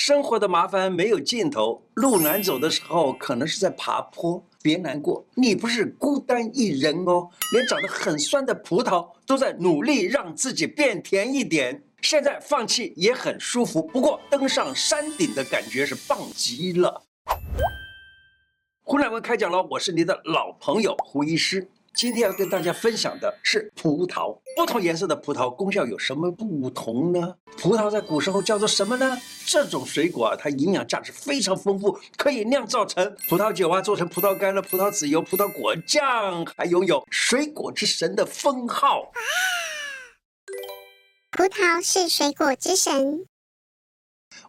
生活的麻烦没有尽头，路难走的时候，可能是在爬坡。别难过，你不是孤单一人哦。连长得很酸的葡萄都在努力让自己变甜一点。现在放弃也很舒服，不过登上山顶的感觉是棒极了。胡乃文开讲了，我是你的老朋友胡医师。今天要跟大家分享的是葡萄，不同颜色的葡萄功效有什么不同呢？葡萄在古时候叫做什么呢？这种水果啊，它营养价值非常丰富，可以酿造成葡萄酒啊，做成葡萄干了、葡萄籽油、葡萄果酱，还拥有水果之神的封号。啊葡萄是水果之神。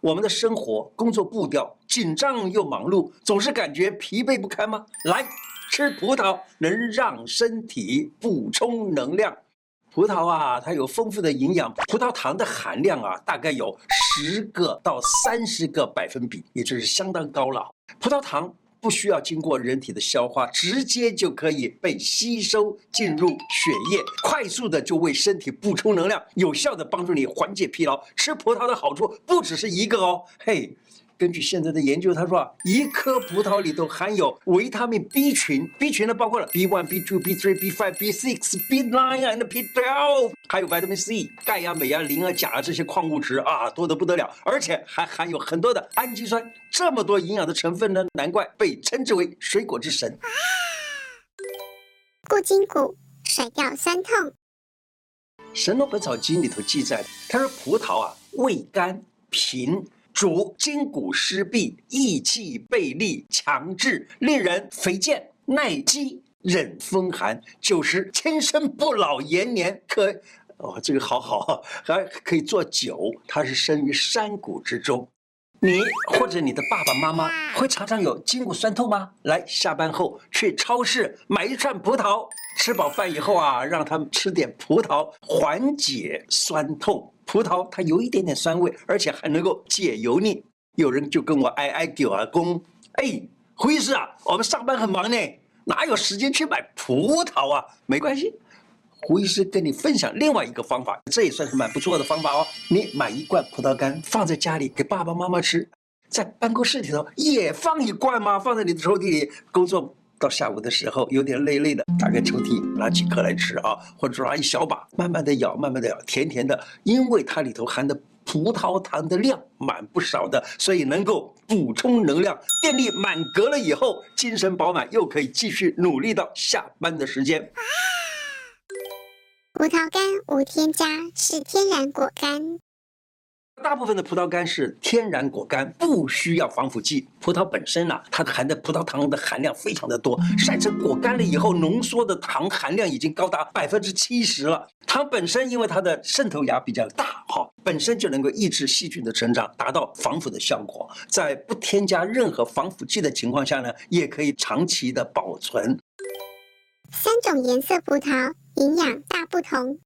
我们的生活工作步调紧张又忙碌，总是感觉疲惫不堪吗？来。吃葡萄能让身体补充能量。葡萄啊，它有丰富的营养，葡萄糖的含量啊，大概有十个到三十个百分比，也就是相当高了。葡萄糖不需要经过人体的消化，直接就可以被吸收进入血液，快速的就为身体补充能量，有效的帮助你缓解疲劳。吃葡萄的好处不只是一个哦，嘿。根据现在的研究，他说啊，一颗葡萄里头含有维他命 B 群，B 群呢包括了 B one、B two、B three、B five、B six、B nine and B twelve，还有维他命 C、钙呀、镁呀、磷啊、钾啊这些矿物质啊，多得不得了，而且还含有很多的氨基酸，这么多营养的成分呢，难怪被称之为水果之神。固筋骨，甩掉酸痛。《神农本草经》里头记载，他说葡萄啊，味甘平。主筋骨湿痹、益气备利、强志，令人肥健耐饥、忍风寒、久食轻身不老延年。可哦，这个好好，还可以做酒。它是生于山谷之中。你或者你的爸爸妈妈会常常有筋骨酸痛吗？来，下班后去超市买一串葡萄，吃饱饭以后啊，让他们吃点葡萄，缓解酸痛。葡萄它有一点点酸味，而且还能够解油腻。有人就跟我哀哀叫啊，公，哎，胡医师啊，我们上班很忙呢，哪有时间去买葡萄啊？没关系，胡医师跟你分享另外一个方法，这也算是蛮不错的方法哦。你买一罐葡萄干放在家里给爸爸妈妈吃，在办公室里头也放一罐嘛，放在你的抽屉里工作。到下午的时候有点累累的，打开抽屉拿几颗来吃啊，或者拿一小把，慢慢的咬，慢慢的咬，甜甜的，因为它里头含的葡萄糖的量蛮不少的，所以能够补充能量，电力满格了以后，精神饱满，又可以继续努力到下班的时间。葡萄干无添加，是天然果干。大部分的葡萄干是天然果干，不需要防腐剂。葡萄本身呢、啊，它含的葡萄糖的含量非常的多，晒成果干了以后，浓缩的糖含量已经高达百分之七十了。糖本身因为它的渗透压比较大，哈，本身就能够抑制细菌的成长，达到防腐的效果。在不添加任何防腐剂的情况下呢，也可以长期的保存。三种颜色葡萄营养大不同。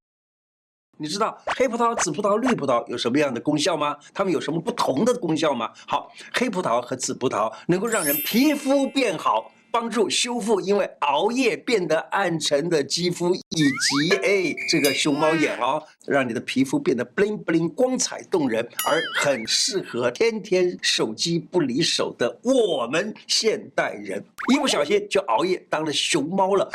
你知道黑葡萄、紫葡萄、绿葡萄有什么样的功效吗？它们有什么不同的功效吗？好，黑葡萄和紫葡萄能够让人皮肤变好，帮助修复因为熬夜变得暗沉的肌肤，以及哎这个熊猫眼哦，让你的皮肤变得 bling bling 光彩动人，而很适合天天手机不离手的我们现代人，一不小心就熬夜当了熊猫了。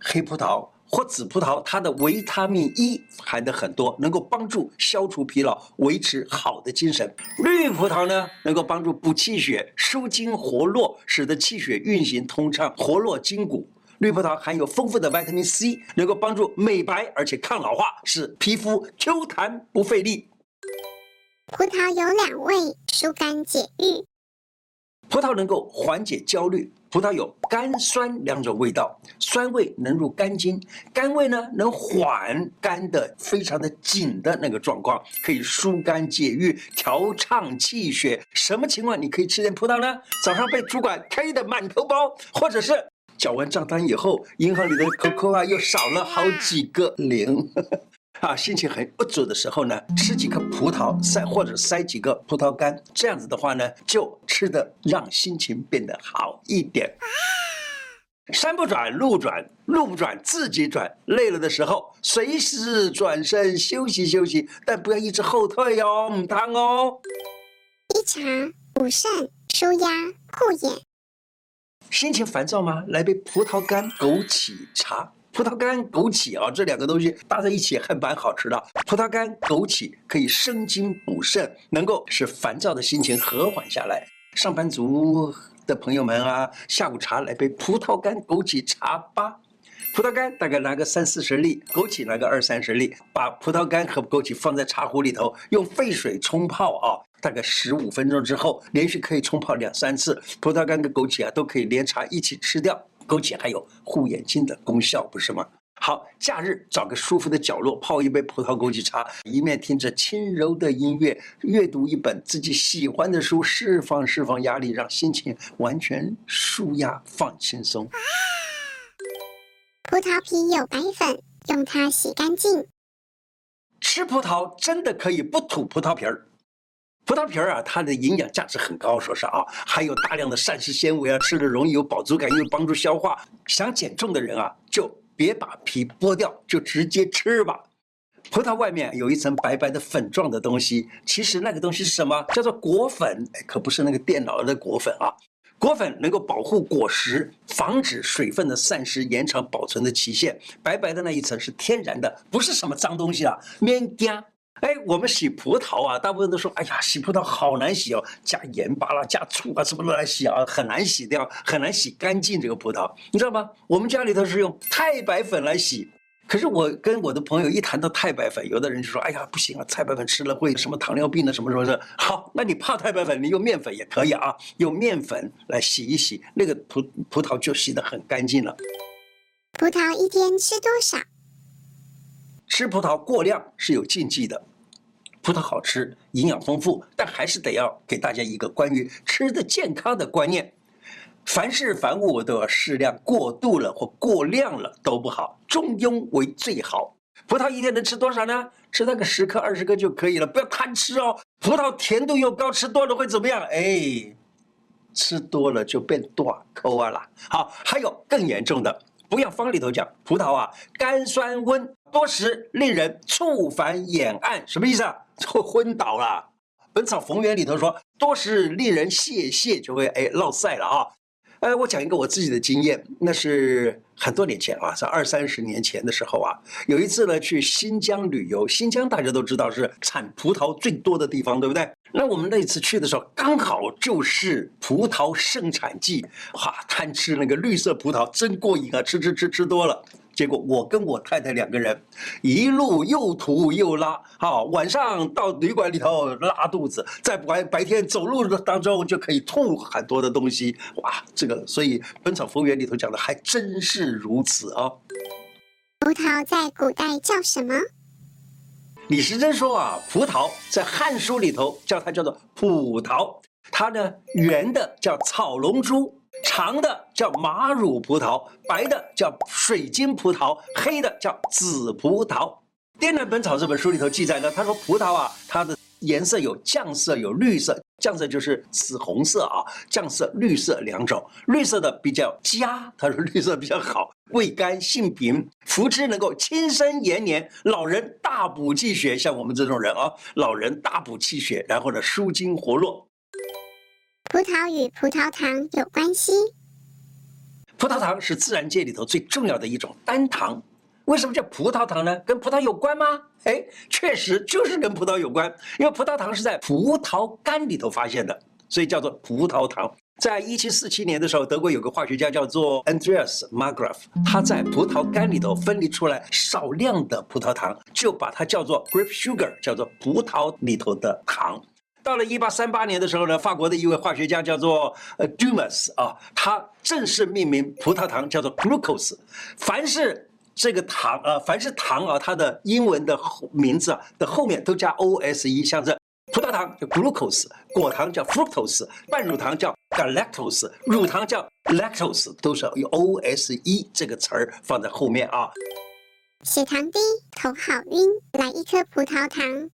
黑葡萄。或紫葡萄，它的维他命 E 含的很多，能够帮助消除疲劳，维持好的精神。绿葡萄呢，能够帮助补气血、舒筋活络，使得气血运行通畅，活络筋骨。绿葡萄含有丰富的维他命 C，能够帮助美白，而且抗老化，使皮肤 Q 弹不费力。葡萄有两味，疏肝解郁。葡萄能够缓解焦虑。葡萄有甘酸两种味道，酸味能入肝经，甘味呢能缓肝的非常的紧的那个状况，可以疏肝解郁、调畅气血。什么情况你可以吃点葡萄呢？早上被主管 K 的满头包，或者是缴完账单以后，银行里的 QQ 啊又少了好几个零。啊，心情很不足的时候呢，吃几颗葡萄塞或者塞几个葡萄干，这样子的话呢，就吃的让心情变得好一点。山不转路转，路不转自己转，累了的时候随时转身休息休息，但不要一直后退哟，母汤哦。一茶补肾、舒压、护眼。心情烦躁吗？来杯葡萄干枸杞茶。葡萄干、枸杞啊，这两个东西搭在一起还蛮好吃的。葡萄干、枸杞可以生津补肾，能够使烦躁的心情和缓下来。上班族的朋友们啊，下午茶来杯葡萄干枸杞茶吧。葡萄干大概拿个三四十粒，枸杞拿个二三十粒，把葡萄干和枸杞放在茶壶里头，用沸水冲泡啊，大概十五分钟之后，连续可以冲泡两三次，葡萄干跟枸杞啊都可以连茶一起吃掉。枸杞还有护眼睛的功效，不是吗？好，假日找个舒服的角落，泡一杯葡萄枸杞茶，一面听着轻柔的音乐，阅读一本自己喜欢的书，释放释放压力，让心情完全舒压放轻松。葡萄皮有白粉，用它洗干净。吃葡萄真的可以不吐葡萄皮儿。葡萄皮儿啊，它的营养价值很高，说是啊，含有大量的膳食纤维啊，吃了容易有饱足感，又帮助消化。想减重的人啊，就别把皮剥掉，就直接吃吧。葡萄外面有一层白白的粉状的东西，其实那个东西是什么？叫做果粉，可不是那个电脑的果粉啊。果粉能够保护果实，防止水分的散失，延长保存的期限。白白的那一层是天然的，不是什么脏东西啊，免惊。哎，我们洗葡萄啊，大部分都说，哎呀，洗葡萄好难洗哦，加盐巴啦，加醋啊，什么都来洗啊，很难洗掉，很难洗干净这个葡萄，你知道吗？我们家里头是用太白粉来洗，可是我跟我的朋友一谈到太白粉，有的人就说，哎呀，不行啊，太白粉吃了会什么糖尿病的什么什么的。好，那你怕太白粉，你用面粉也可以啊，用面粉来洗一洗，那个葡葡萄就洗得很干净了。葡萄一天吃多少？吃葡萄过量是有禁忌的。葡萄好吃，营养丰富，但还是得要给大家一个关于吃的健康的观念。凡事凡物都要适量，过度了或过量了都不好，中庸为最好。葡萄一天能吃多少呢？吃那个十颗、二十颗就可以了，不要贪吃哦。葡萄甜度又高，吃多了会怎么样？哎，吃多了就变大口啊啦。好，还有更严重的，不要方里头讲，葡萄啊，甘酸温，多食令人触烦眼暗，什么意思啊？会 昏倒了，《本草逢源》里头说，多食令人泄泻，就会哎落晒了啊。呃，我讲一个我自己的经验，那是很多年前啊，在二三十年前的时候啊，有一次呢去新疆旅游，新疆大家都知道是产葡萄最多的地方，对不对？那我们那次去的时候，刚好就是葡萄盛产季，哇，贪吃那个绿色葡萄真过瘾啊，吃吃吃吃多了。结果我跟我太太两个人，一路又吐又拉，好，晚上到旅馆里头拉肚子，在白白天走路的当中就可以吐很多的东西，哇，这个所以《本草纲目》里头讲的还真是如此啊。葡萄在古代叫什么？李时珍说啊，葡萄在《汉书》里头叫它叫做葡萄，它呢圆的叫草龙珠。长的叫马乳葡萄，白的叫水晶葡萄，黑的叫紫葡萄。《滇南本草》这本书里头记载呢，他说葡萄啊，它的颜色有酱色，有绿色。酱色就是紫红色啊，酱色绿色两种。绿色的比较佳，他说绿色比较好，味甘性平，服之能够轻身延年，老人大补气血。像我们这种人啊，老人大补气血，然后呢舒筋活络。葡萄与葡萄糖有关系。葡萄糖是自然界里头最重要的一种单糖。为什么叫葡萄糖呢？跟葡萄有关吗？哎，确实就是跟葡萄有关。因为葡萄糖是在葡萄干里头发现的，所以叫做葡萄糖。在一七四七年的时候，德国有个化学家叫做 Andreas Margraf，他在葡萄干里头分离出来少量的葡萄糖，就把它叫做 grape sugar，叫做葡萄里头的糖。到了一八三八年的时候呢，法国的一位化学家叫做呃 Dumas 啊，他正式命名葡萄糖叫做 glucose。凡是这个糖啊，凡是糖啊，它的英文的名字啊的后面都加 O S E，像这葡萄糖叫 glucose，果糖叫 fructose，半乳糖叫 galactose，乳糖叫 lactose，都是有 O S E 这个词儿放在后面啊。血糖低，头好晕，来一颗葡萄糖。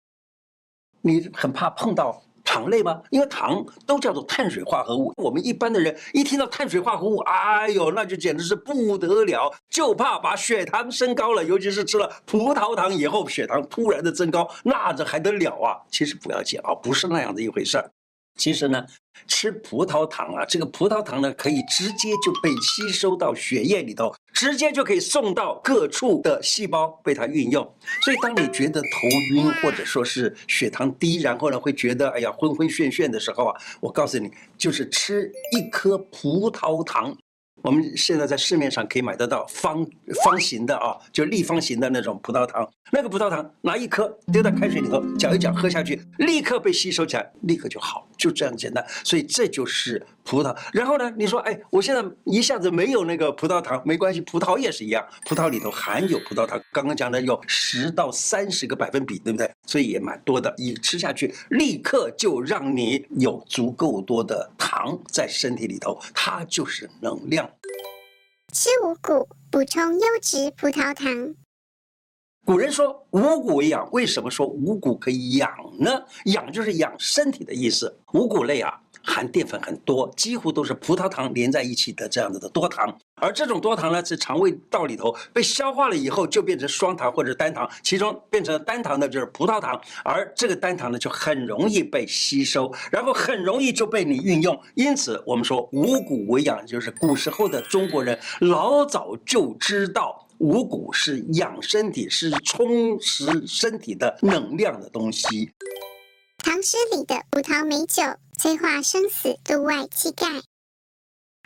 你很怕碰到糖类吗？因为糖都叫做碳水化合物。我们一般的人一听到碳水化合物，哎呦，那就简直是不得了，就怕把血糖升高了。尤其是吃了葡萄糖以后，血糖突然的增高，那这还得了啊？其实不要紧啊，不是那样的一回事儿。其实呢，吃葡萄糖啊，这个葡萄糖呢，可以直接就被吸收到血液里头，直接就可以送到各处的细胞被它运用。所以，当你觉得头晕或者说是血糖低，然后呢会觉得哎呀昏昏眩眩的时候啊，我告诉你，就是吃一颗葡萄糖。我们现在在市面上可以买得到方方形的啊，就立方形的那种葡萄糖。那个葡萄糖拿一颗丢到开水里头搅一搅喝下去，立刻被吸收起来，立刻就好，就这样简单。所以这就是葡萄。然后呢，你说哎，我现在一下子没有那个葡萄糖，没关系，葡萄也是一样，葡萄里头含有葡萄糖。刚刚讲的有十到三十个百分比，对不对？所以也蛮多的。一吃下去，立刻就让你有足够多的糖在身体里头，它就是能量。吃五谷，补充优质葡萄糖。古人说五谷为养，为什么说五谷可以养呢？养就是养身体的意思。五谷类啊。含淀粉很多，几乎都是葡萄糖连在一起的这样子的多糖，而这种多糖呢，在肠胃道里头被消化了以后，就变成双糖或者单糖，其中变成单糖的就是葡萄糖，而这个单糖呢，就很容易被吸收，然后很容易就被你运用。因此，我们说五谷为养，就是古时候的中国人老早就知道五谷是养身体、是充实身体的能量的东西。唐诗里的葡萄美酒，催化生死，度外气概。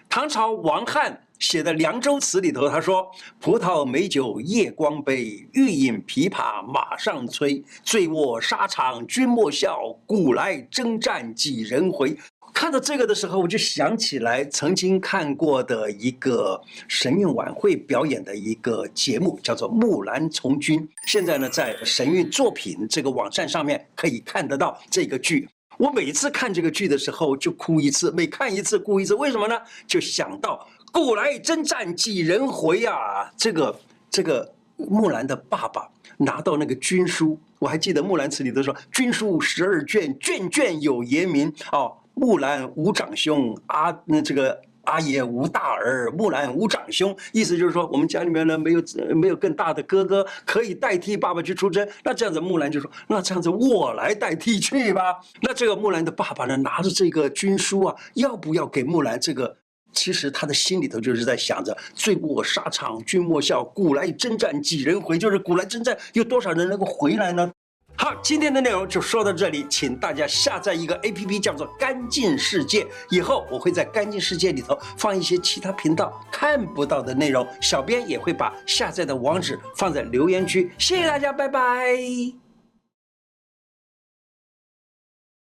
唐朝王翰写的《凉州词》里头，他说：“葡萄美酒夜光杯，欲饮琵琶马上催。醉卧沙场君莫笑，古来征战几人回。”看到这个的时候，我就想起来曾经看过的一个神韵晚会表演的一个节目，叫做《木兰从军》。现在呢，在神韵作品这个网站上面可以看得到这个剧。我每次看这个剧的时候就哭一次，每看一次哭一次。为什么呢？就想到古来征战几人回啊！这个这个木兰的爸爸拿到那个军书，我还记得《木兰辞》里头说：“军书十二卷，卷卷有爷名。”哦。木兰无长兄，阿那这个阿爷无大儿，木兰无长兄，意思就是说我们家里面呢没有没有更大的哥哥可以代替爸爸去出征，那这样子木兰就说，那这样子我来代替去吧。那这个木兰的爸爸呢拿着这个军书啊，要不要给木兰这个？其实他的心里头就是在想着，醉卧沙场君莫笑，古来征战几人回，就是古来征战有多少人能够回来呢？好，今天的内容就说到这里，请大家下载一个 APP，叫做“干净世界”。以后我会在“干净世界”里头放一些其他频道看不到的内容，小编也会把下载的网址放在留言区。谢谢大家，拜拜。